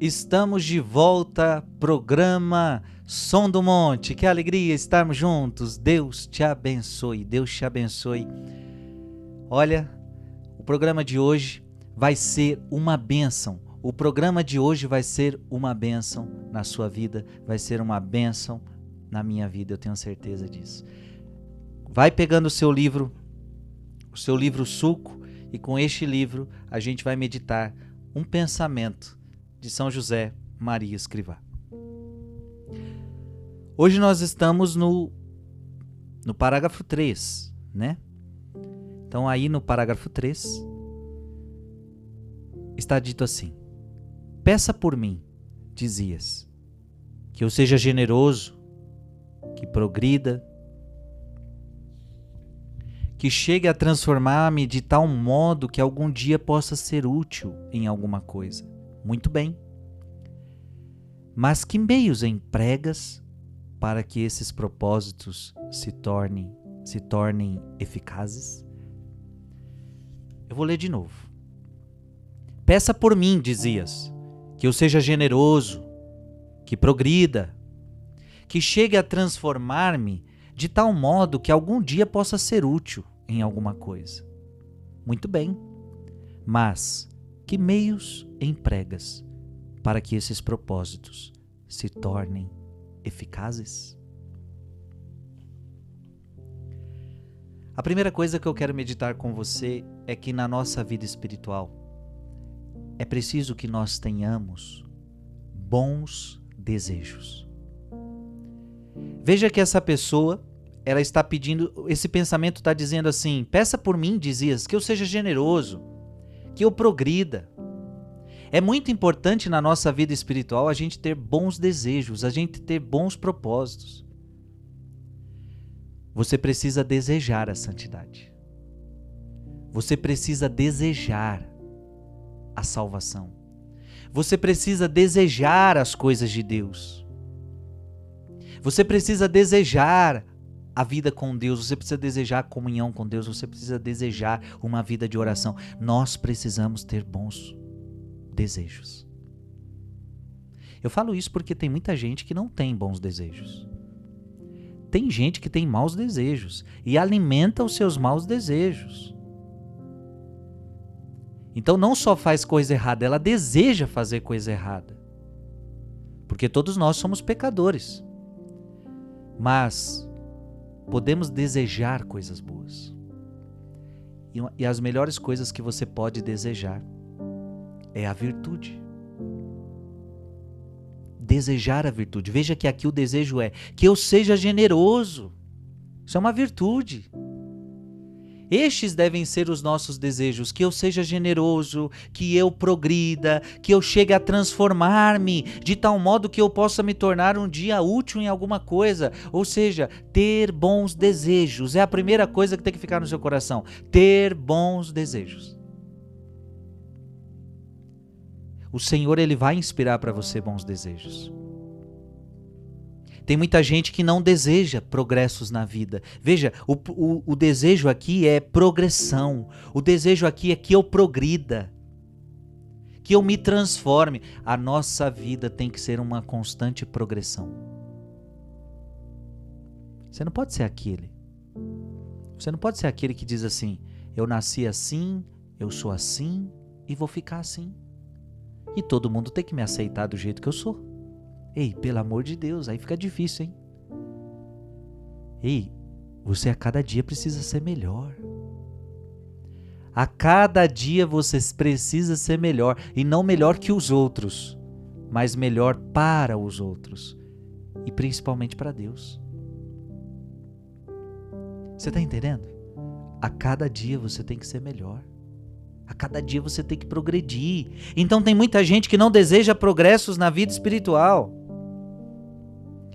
Estamos de volta, programa Som do Monte. Que alegria estarmos juntos. Deus te abençoe, Deus te abençoe. Olha, o programa de hoje vai ser uma bênção. O programa de hoje vai ser uma bênção na sua vida, vai ser uma bênção na minha vida, eu tenho certeza disso. Vai pegando o seu livro, o seu livro suco, e com este livro a gente vai meditar um pensamento de São José Maria Escrivá. Hoje nós estamos no, no parágrafo 3, né? Então, aí no parágrafo 3, está dito assim: Peça por mim, dizias, que eu seja generoso, que progrida, que chegue a transformar-me de tal modo que algum dia possa ser útil em alguma coisa muito bem. Mas que meios empregas para que esses propósitos se tornem se tornem eficazes? Eu vou ler de novo. Peça por mim, dizias, que eu seja generoso, que progrida, que chegue a transformar-me de tal modo que algum dia possa ser útil em alguma coisa. Muito bem. Mas que meios empregas para que esses propósitos se tornem eficazes? A primeira coisa que eu quero meditar com você é que na nossa vida espiritual é preciso que nós tenhamos bons desejos. Veja que essa pessoa, ela está pedindo, esse pensamento está dizendo assim: peça por mim, dizias, que eu seja generoso, que eu progrida. É muito importante na nossa vida espiritual a gente ter bons desejos, a gente ter bons propósitos. Você precisa desejar a santidade. Você precisa desejar a salvação. Você precisa desejar as coisas de Deus. Você precisa desejar a vida com Deus, você precisa desejar comunhão com Deus, você precisa desejar uma vida de oração. Nós precisamos ter bons desejos. Eu falo isso porque tem muita gente que não tem bons desejos. Tem gente que tem maus desejos e alimenta os seus maus desejos. Então não só faz coisa errada, ela deseja fazer coisa errada. Porque todos nós somos pecadores. Mas podemos desejar coisas boas. E, e as melhores coisas que você pode desejar é a virtude. Desejar a virtude. Veja que aqui o desejo é que eu seja generoso. Isso é uma virtude. Estes devem ser os nossos desejos: que eu seja generoso, que eu progrida, que eu chegue a transformar-me de tal modo que eu possa me tornar um dia útil em alguma coisa. Ou seja, ter bons desejos é a primeira coisa que tem que ficar no seu coração. Ter bons desejos. O Senhor ele vai inspirar para você bons desejos. Tem muita gente que não deseja progressos na vida. Veja, o, o, o desejo aqui é progressão. O desejo aqui é que eu progrida, que eu me transforme. A nossa vida tem que ser uma constante progressão. Você não pode ser aquele. Você não pode ser aquele que diz assim: eu nasci assim, eu sou assim e vou ficar assim. E todo mundo tem que me aceitar do jeito que eu sou. Ei, pelo amor de Deus, aí fica difícil, hein? Ei, você a cada dia precisa ser melhor. A cada dia você precisa ser melhor e não melhor que os outros, mas melhor para os outros e principalmente para Deus. Você está entendendo? A cada dia você tem que ser melhor. A cada dia você tem que progredir. Então tem muita gente que não deseja progressos na vida espiritual.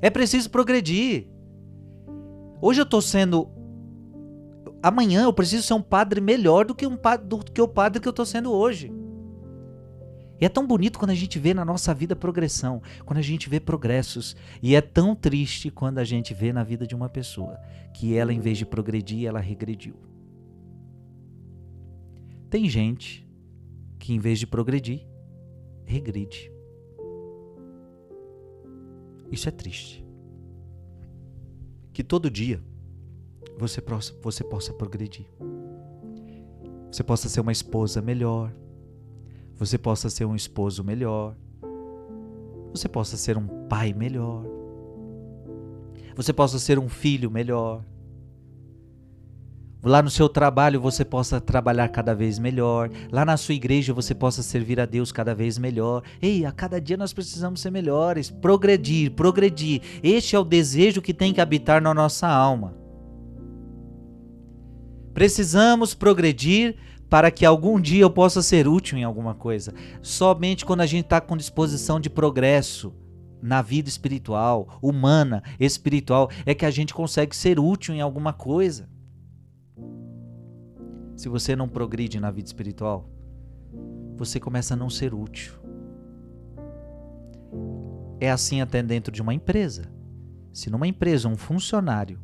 É preciso progredir. Hoje eu estou sendo. Amanhã eu preciso ser um padre melhor do que, um do que o padre que eu estou sendo hoje. E é tão bonito quando a gente vê na nossa vida progressão, quando a gente vê progressos. E é tão triste quando a gente vê na vida de uma pessoa que ela, em vez de progredir, ela regrediu. Tem gente que, em vez de progredir, regride. Isso é triste. Que todo dia você possa, você possa progredir. Você possa ser uma esposa melhor. Você possa ser um esposo melhor. Você possa ser um pai melhor. Você possa ser um filho melhor lá no seu trabalho você possa trabalhar cada vez melhor, lá na sua igreja você possa servir a Deus cada vez melhor. Ei, a cada dia nós precisamos ser melhores, progredir, progredir. Este é o desejo que tem que habitar na nossa alma. Precisamos progredir para que algum dia eu possa ser útil em alguma coisa. Somente quando a gente está com disposição de progresso na vida espiritual, humana, espiritual, é que a gente consegue ser útil em alguma coisa se você não progride na vida espiritual, você começa a não ser útil. É assim até dentro de uma empresa. Se numa empresa um funcionário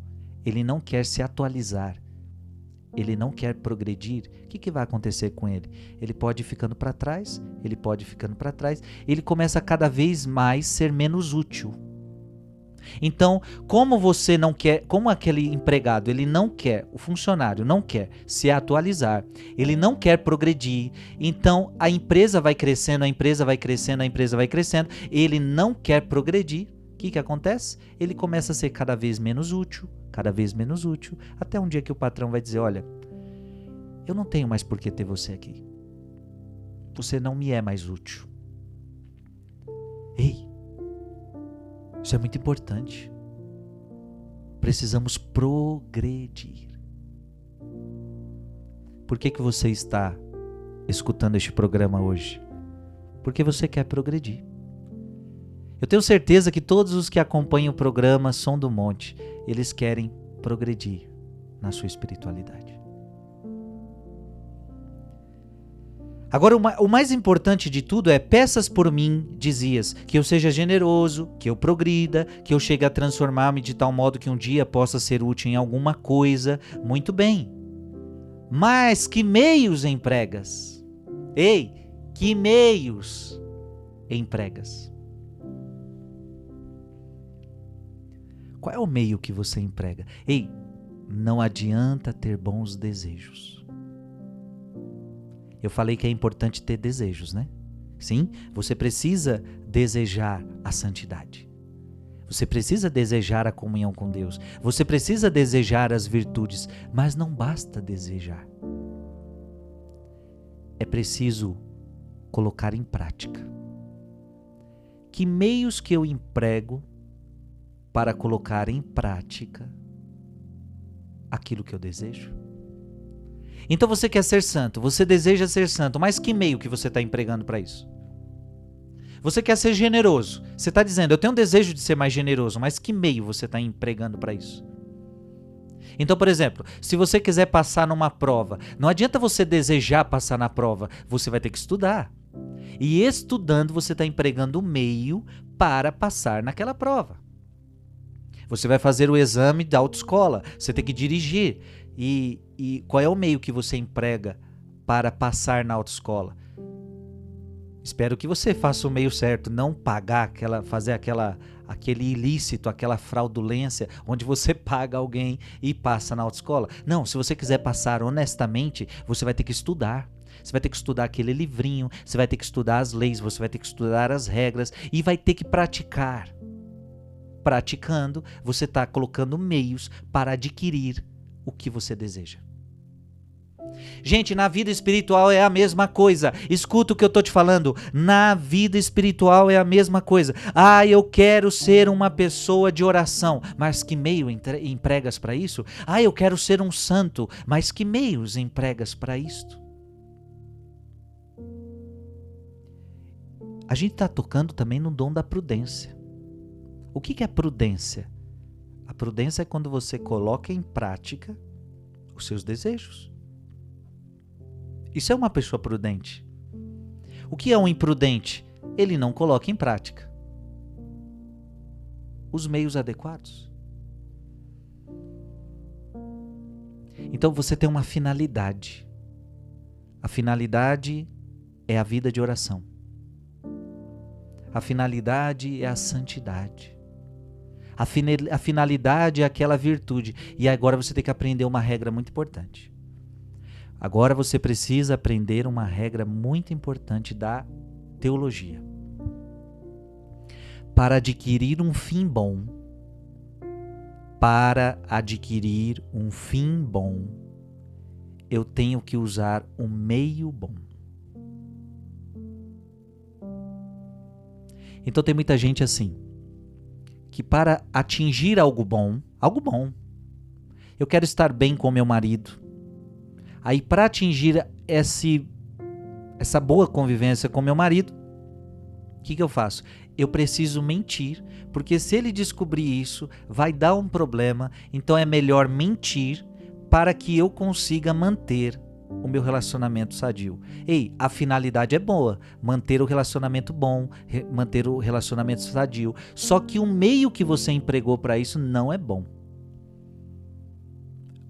ele não quer se atualizar, ele não quer progredir, o que, que vai acontecer com ele? Ele pode ir ficando para trás, ele pode ir ficando para trás, ele começa a cada vez mais ser menos útil. Então, como você não quer, como aquele empregado, ele não quer, o funcionário não quer se atualizar, ele não quer progredir, então a empresa vai crescendo, a empresa vai crescendo, a empresa vai crescendo, ele não quer progredir. O que, que acontece? Ele começa a ser cada vez menos útil, cada vez menos útil, até um dia que o patrão vai dizer: Olha, eu não tenho mais por que ter você aqui. Você não me é mais útil. Ei, isso é muito importante. Precisamos progredir. Por que, que você está escutando este programa hoje? Porque você quer progredir. Eu tenho certeza que todos os que acompanham o programa Som do Monte, eles querem progredir na sua espiritualidade. Agora, o mais importante de tudo é: peças por mim, dizias, que eu seja generoso, que eu progrida, que eu chegue a transformar-me de tal modo que um dia possa ser útil em alguma coisa. Muito bem. Mas que meios empregas? Ei, que meios empregas? Qual é o meio que você emprega? Ei, não adianta ter bons desejos. Eu falei que é importante ter desejos, né? Sim, você precisa desejar a santidade. Você precisa desejar a comunhão com Deus. Você precisa desejar as virtudes, mas não basta desejar. É preciso colocar em prática. Que meios que eu emprego para colocar em prática aquilo que eu desejo? Então você quer ser santo, você deseja ser santo, mas que meio que você está empregando para isso? Você quer ser generoso. Você está dizendo, eu tenho um desejo de ser mais generoso, mas que meio você está empregando para isso? Então, por exemplo, se você quiser passar numa prova, não adianta você desejar passar na prova, você vai ter que estudar. E estudando, você está empregando o meio para passar naquela prova. Você vai fazer o exame da autoescola, você tem que dirigir. E, e qual é o meio que você emprega para passar na autoescola? Espero que você faça o meio certo, não pagar aquela, fazer aquela, aquele ilícito, aquela fraudulência, onde você paga alguém e passa na autoescola. Não, se você quiser passar honestamente, você vai ter que estudar. Você vai ter que estudar aquele livrinho, você vai ter que estudar as leis, você vai ter que estudar as regras e vai ter que praticar. Praticando, você está colocando meios para adquirir o que você deseja. Gente, na vida espiritual é a mesma coisa. Escuta o que eu tô te falando. Na vida espiritual é a mesma coisa. Ah, eu quero ser uma pessoa de oração, mas que meio empregas para isso? Ah, eu quero ser um santo, mas que meios empregas para isto? A gente está tocando também no dom da prudência. O que, que é prudência? A prudência é quando você coloca em prática os seus desejos. Isso é uma pessoa prudente. O que é um imprudente? Ele não coloca em prática os meios adequados. Então você tem uma finalidade. A finalidade é a vida de oração. A finalidade é a santidade. A, finalidade é aquela virtude. E agora você tem que aprender uma regra muito importante. Agora você precisa aprender uma regra muito importante da teologia. Para adquirir um fim bom, para adquirir um fim bom, eu tenho que usar um meio bom. Então tem muita gente assim, que para atingir algo bom, algo bom, eu quero estar bem com meu marido. Aí para atingir esse essa boa convivência com meu marido, o que, que eu faço? Eu preciso mentir, porque se ele descobrir isso, vai dar um problema. Então é melhor mentir para que eu consiga manter o meu relacionamento sadio. Ei, a finalidade é boa, manter o relacionamento bom, manter o relacionamento sadio. Só que o meio que você empregou para isso não é bom.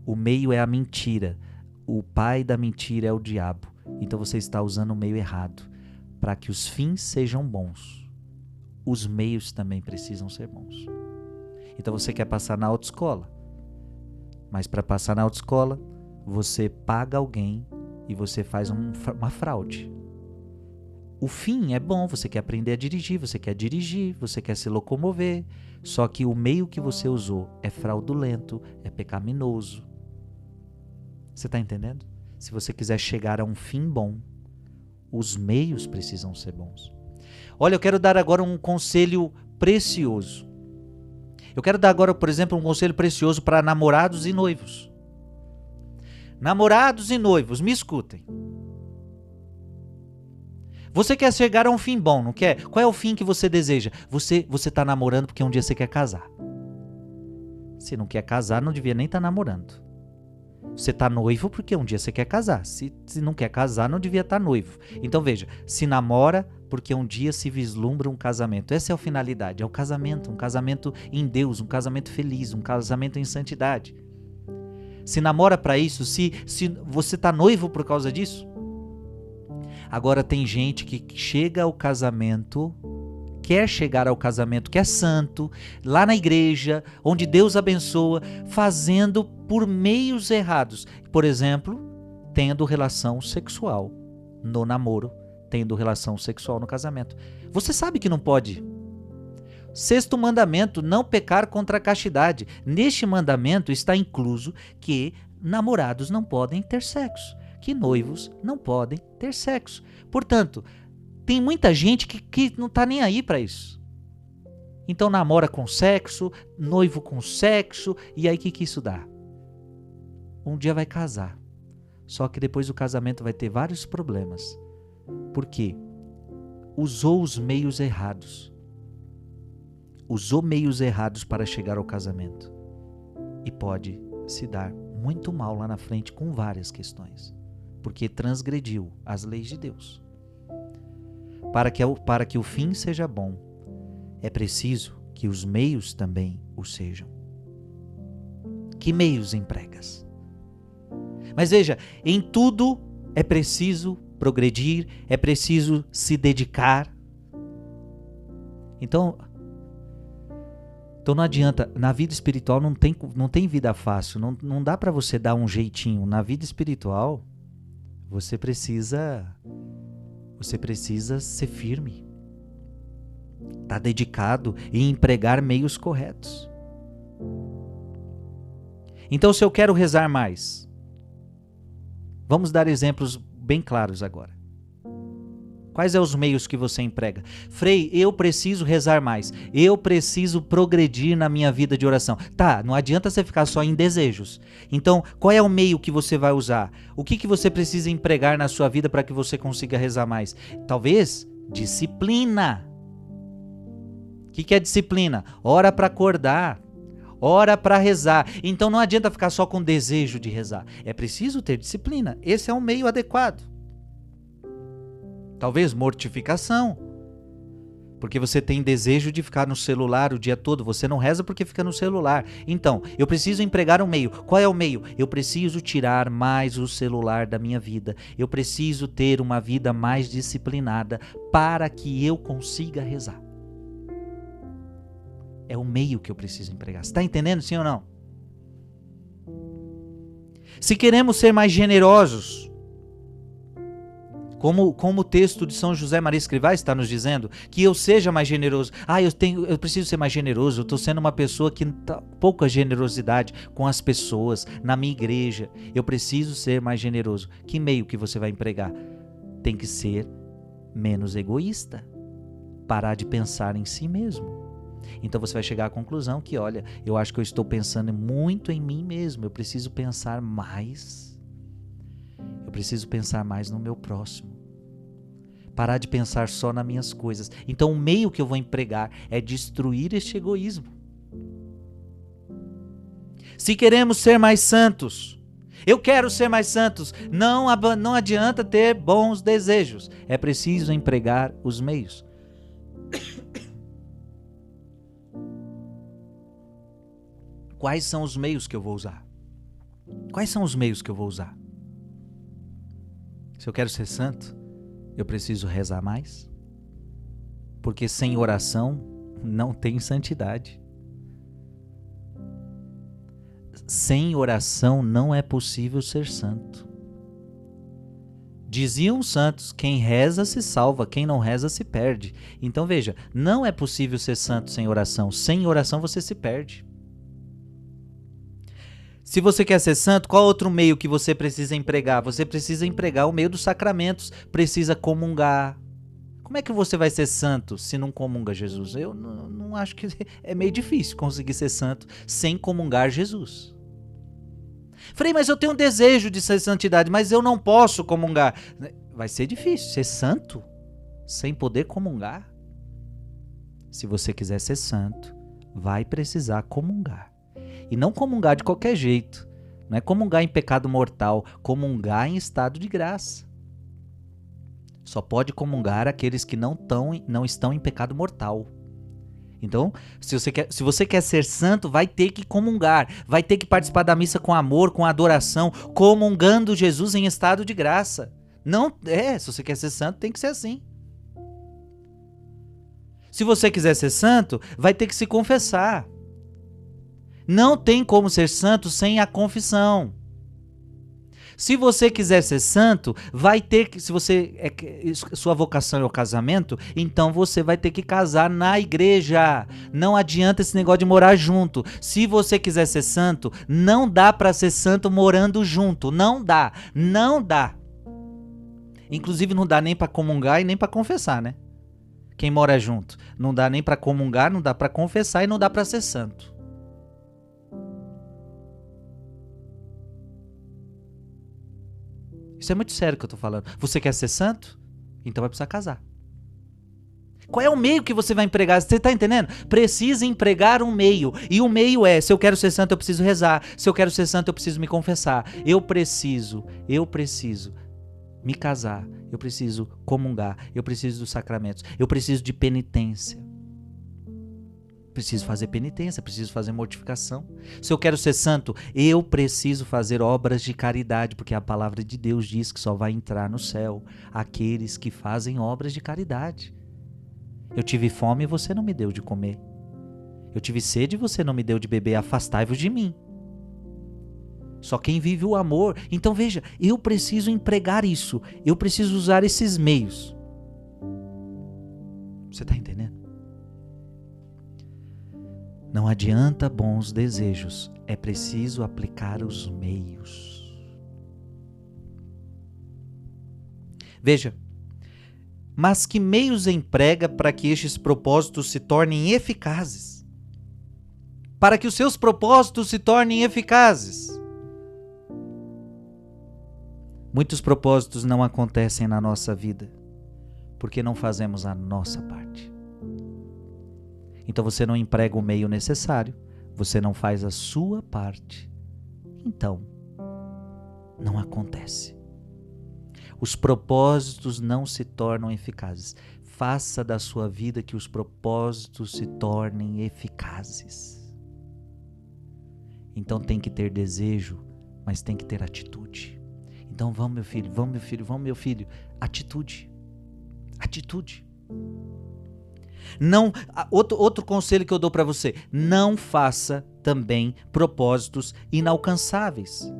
O meio é a mentira. O pai da mentira é o diabo. Então você está usando o meio errado. Para que os fins sejam bons, os meios também precisam ser bons. Então você quer passar na autoescola. Mas para passar na autoescola, você paga alguém e você faz um, uma fraude. O fim é bom, você quer aprender a dirigir, você quer dirigir, você quer se locomover, só que o meio que você usou é fraudulento, é pecaminoso. Você está entendendo? Se você quiser chegar a um fim bom, os meios precisam ser bons. Olha, eu quero dar agora um conselho precioso. Eu quero dar agora, por exemplo, um conselho precioso para namorados e noivos. Namorados e noivos, me escutem. Você quer chegar a um fim bom, não quer? Qual é o fim que você deseja? Você você está namorando porque um dia você quer casar. Se não quer casar, não devia nem estar tá namorando. Você está noivo porque um dia você quer casar. Se, se não quer casar, não devia estar tá noivo. Então veja, se namora porque um dia se vislumbra um casamento. Essa é a finalidade, é o casamento, um casamento em Deus, um casamento feliz, um casamento em santidade se namora para isso, se, se você tá noivo por causa disso. Agora tem gente que chega ao casamento, quer chegar ao casamento que é santo, lá na igreja, onde Deus abençoa, fazendo por meios errados. Por exemplo, tendo relação sexual no namoro, tendo relação sexual no casamento. Você sabe que não pode Sexto mandamento: não pecar contra a castidade. Neste mandamento está incluso que namorados não podem ter sexo, que noivos não podem ter sexo. Portanto, tem muita gente que, que não está nem aí para isso. Então namora com sexo, noivo com sexo, e aí o que, que isso dá? Um dia vai casar. Só que depois o casamento vai ter vários problemas. Por quê? Usou os meios errados usou meios errados para chegar ao casamento. E pode se dar muito mal lá na frente com várias questões, porque transgrediu as leis de Deus. Para que, para que o fim seja bom, é preciso que os meios também o sejam. Que meios empregas? Mas veja, em tudo é preciso progredir, é preciso se dedicar. Então, então não adianta, na vida espiritual não tem, não tem vida fácil, não, não dá para você dar um jeitinho. Na vida espiritual, você precisa você precisa ser firme. Tá dedicado e empregar meios corretos. Então se eu quero rezar mais, vamos dar exemplos bem claros agora. Quais são os meios que você emprega? Frei, eu preciso rezar mais. Eu preciso progredir na minha vida de oração. Tá, não adianta você ficar só em desejos. Então, qual é o meio que você vai usar? O que, que você precisa empregar na sua vida para que você consiga rezar mais? Talvez disciplina. O que, que é disciplina? Hora para acordar. Hora para rezar. Então não adianta ficar só com desejo de rezar. É preciso ter disciplina. Esse é um meio adequado. Talvez mortificação. Porque você tem desejo de ficar no celular o dia todo, você não reza porque fica no celular. Então, eu preciso empregar um meio. Qual é o meio? Eu preciso tirar mais o celular da minha vida. Eu preciso ter uma vida mais disciplinada para que eu consiga rezar. É o meio que eu preciso empregar. Está entendendo, sim ou não? Se queremos ser mais generosos, como, como o texto de São José Maria Escrivá está nos dizendo, que eu seja mais generoso. Ah, eu tenho, eu preciso ser mais generoso. Eu estou sendo uma pessoa que tá pouca generosidade com as pessoas na minha igreja. Eu preciso ser mais generoso. Que meio que você vai empregar? Tem que ser menos egoísta. Parar de pensar em si mesmo. Então você vai chegar à conclusão que, olha, eu acho que eu estou pensando muito em mim mesmo. Eu preciso pensar mais. Eu preciso pensar mais no meu próximo parar de pensar só nas minhas coisas. Então, o meio que eu vou empregar é destruir este egoísmo. Se queremos ser mais santos, eu quero ser mais santos, não, não adianta ter bons desejos, é preciso empregar os meios. Quais são os meios que eu vou usar? Quais são os meios que eu vou usar? Se eu quero ser santo, eu preciso rezar mais? Porque sem oração não tem santidade. Sem oração não é possível ser santo. Diziam os santos: quem reza se salva, quem não reza se perde. Então veja, não é possível ser santo sem oração. Sem oração você se perde. Se você quer ser santo, qual outro meio que você precisa empregar? Você precisa empregar o meio dos sacramentos, precisa comungar. Como é que você vai ser santo se não comunga Jesus? Eu não, acho que é meio difícil conseguir ser santo sem comungar Jesus. Falei, mas eu tenho um desejo de ser santidade, mas eu não posso comungar. Vai ser difícil ser santo sem poder comungar. Se você quiser ser santo, vai precisar comungar. E não comungar de qualquer jeito. Não é comungar em pecado mortal, comungar em estado de graça. Só pode comungar aqueles que não, tão, não estão em pecado mortal. Então, se você, quer, se você quer ser santo, vai ter que comungar, vai ter que participar da missa com amor, com adoração, comungando Jesus em estado de graça. Não é, se você quer ser santo, tem que ser assim. Se você quiser ser santo, vai ter que se confessar. Não tem como ser santo sem a confissão. Se você quiser ser santo, vai ter que, se você é, sua vocação é o casamento, então você vai ter que casar na igreja. Não adianta esse negócio de morar junto. Se você quiser ser santo, não dá para ser santo morando junto, não dá, não dá. Inclusive não dá nem para comungar e nem para confessar, né? Quem mora junto, não dá nem para comungar, não dá para confessar e não dá para ser santo. Isso é muito sério que eu tô falando. Você quer ser santo? Então vai precisar casar. Qual é o meio que você vai empregar? Você está entendendo? Precisa empregar um meio. E o meio é: se eu quero ser santo, eu preciso rezar. Se eu quero ser santo, eu preciso me confessar. Eu preciso, eu preciso me casar. Eu preciso comungar. Eu preciso dos sacramentos. Eu preciso de penitência. Preciso fazer penitência, preciso fazer mortificação. Se eu quero ser santo, eu preciso fazer obras de caridade, porque a palavra de Deus diz que só vai entrar no céu aqueles que fazem obras de caridade. Eu tive fome e você não me deu de comer. Eu tive sede e você não me deu de beber. Afastai-vos de mim. Só quem vive o amor. Então veja, eu preciso empregar isso. Eu preciso usar esses meios. Você está entendendo? Não adianta bons desejos, é preciso aplicar os meios. Veja, mas que meios emprega para que estes propósitos se tornem eficazes? Para que os seus propósitos se tornem eficazes. Muitos propósitos não acontecem na nossa vida porque não fazemos a nossa parte. Então você não emprega o meio necessário, você não faz a sua parte. Então, não acontece. Os propósitos não se tornam eficazes. Faça da sua vida que os propósitos se tornem eficazes. Então tem que ter desejo, mas tem que ter atitude. Então vamos, meu filho, vamos, meu filho, vamos, meu filho. Atitude. Atitude. Não, outro, outro conselho que eu dou para você: não faça também propósitos inalcançáveis.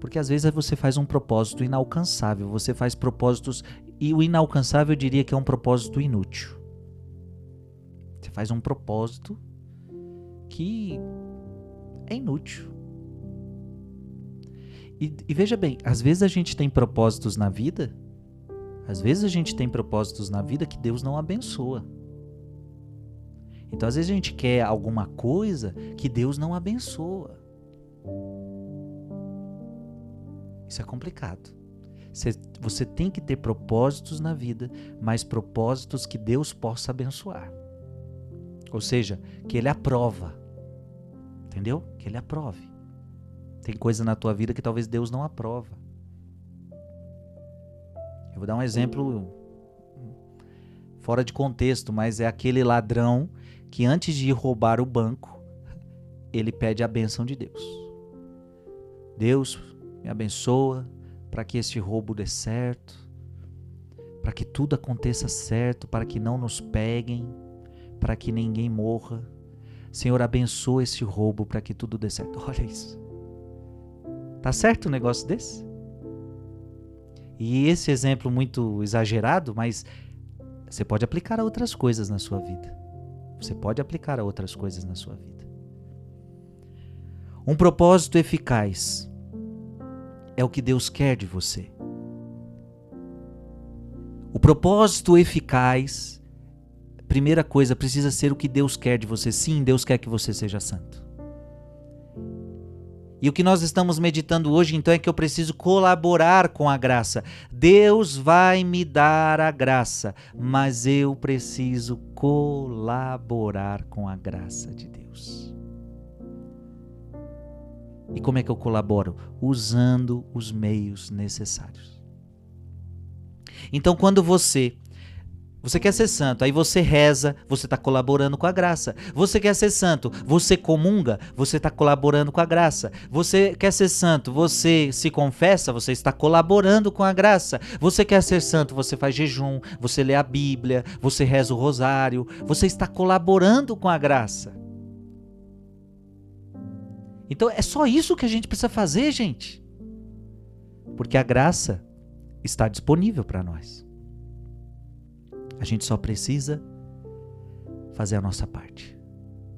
Porque às vezes você faz um propósito inalcançável, você faz propósitos e o inalcançável eu diria que é um propósito inútil. Você faz um propósito que é inútil. E, e, veja bem, às vezes a gente tem propósitos na vida, às vezes a gente tem propósitos na vida que Deus não abençoa. Então, às vezes a gente quer alguma coisa que Deus não abençoa. Isso é complicado. Você, tem que ter propósitos na vida, mas propósitos que Deus possa abençoar. Ou seja, que Ele aprova. Entendeu? Que Ele aprove. Tem coisa na tua vida que talvez Deus não aprova. Eu vou dar um exemplo fora de contexto, mas é aquele ladrão que antes de ir roubar o banco, ele pede a bênção de Deus. Deus me abençoa para que este roubo dê certo, para que tudo aconteça certo, para que não nos peguem, para que ninguém morra. Senhor, abençoa esse roubo para que tudo dê certo. Olha isso. Tá certo um negócio desse? E esse exemplo muito exagerado, mas você pode aplicar a outras coisas na sua vida. Você pode aplicar a outras coisas na sua vida. Um propósito eficaz é o que Deus quer de você. O propósito eficaz, primeira coisa, precisa ser o que Deus quer de você. Sim, Deus quer que você seja santo. E o que nós estamos meditando hoje, então, é que eu preciso colaborar com a graça. Deus vai me dar a graça, mas eu preciso colaborar com a graça de Deus. E como é que eu colaboro? Usando os meios necessários. Então, quando você você quer ser santo, aí você reza, você está colaborando com a graça. Você quer ser santo, você comunga, você está colaborando com a graça. Você quer ser santo, você se confessa, você está colaborando com a graça. Você quer ser santo, você faz jejum, você lê a Bíblia, você reza o rosário, você está colaborando com a graça. Então é só isso que a gente precisa fazer, gente. Porque a graça está disponível para nós. A gente só precisa fazer a nossa parte.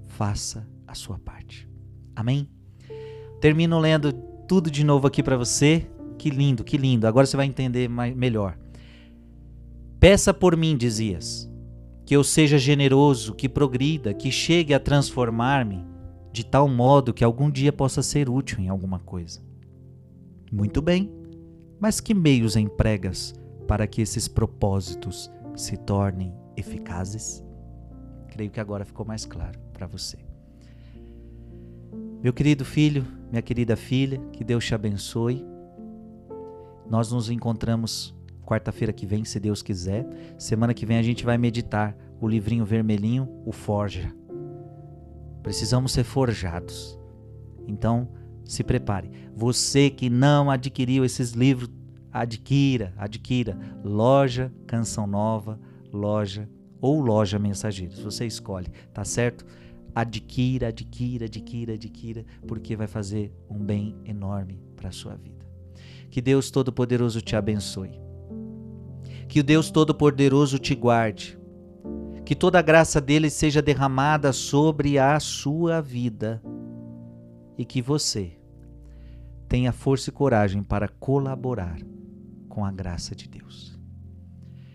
Faça a sua parte. Amém? Termino lendo tudo de novo aqui para você. Que lindo, que lindo. Agora você vai entender mais, melhor. Peça por mim, dizias, que eu seja generoso, que progrida, que chegue a transformar-me de tal modo que algum dia possa ser útil em alguma coisa. Muito bem, mas que meios empregas para que esses propósitos se tornem eficazes? Creio que agora ficou mais claro para você. Meu querido filho, minha querida filha, que Deus te abençoe. Nós nos encontramos quarta-feira que vem, se Deus quiser. Semana que vem a gente vai meditar o livrinho vermelhinho, o Forja. Precisamos ser forjados. Então, se prepare. Você que não adquiriu esses livros, adquira, adquira. Loja Canção Nova, loja ou loja Mensageiros. Você escolhe, tá certo? Adquira, adquira, adquira, adquira, porque vai fazer um bem enorme para a sua vida. Que Deus Todo-Poderoso te abençoe. Que o Deus Todo-Poderoso te guarde. Que toda a graça dele seja derramada sobre a sua vida. E que você tenha força e coragem para colaborar com a graça de Deus.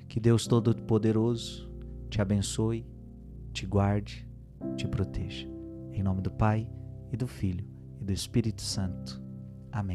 Que Deus Todo-Poderoso te abençoe, te guarde, te proteja. Em nome do Pai, e do Filho, e do Espírito Santo. Amém.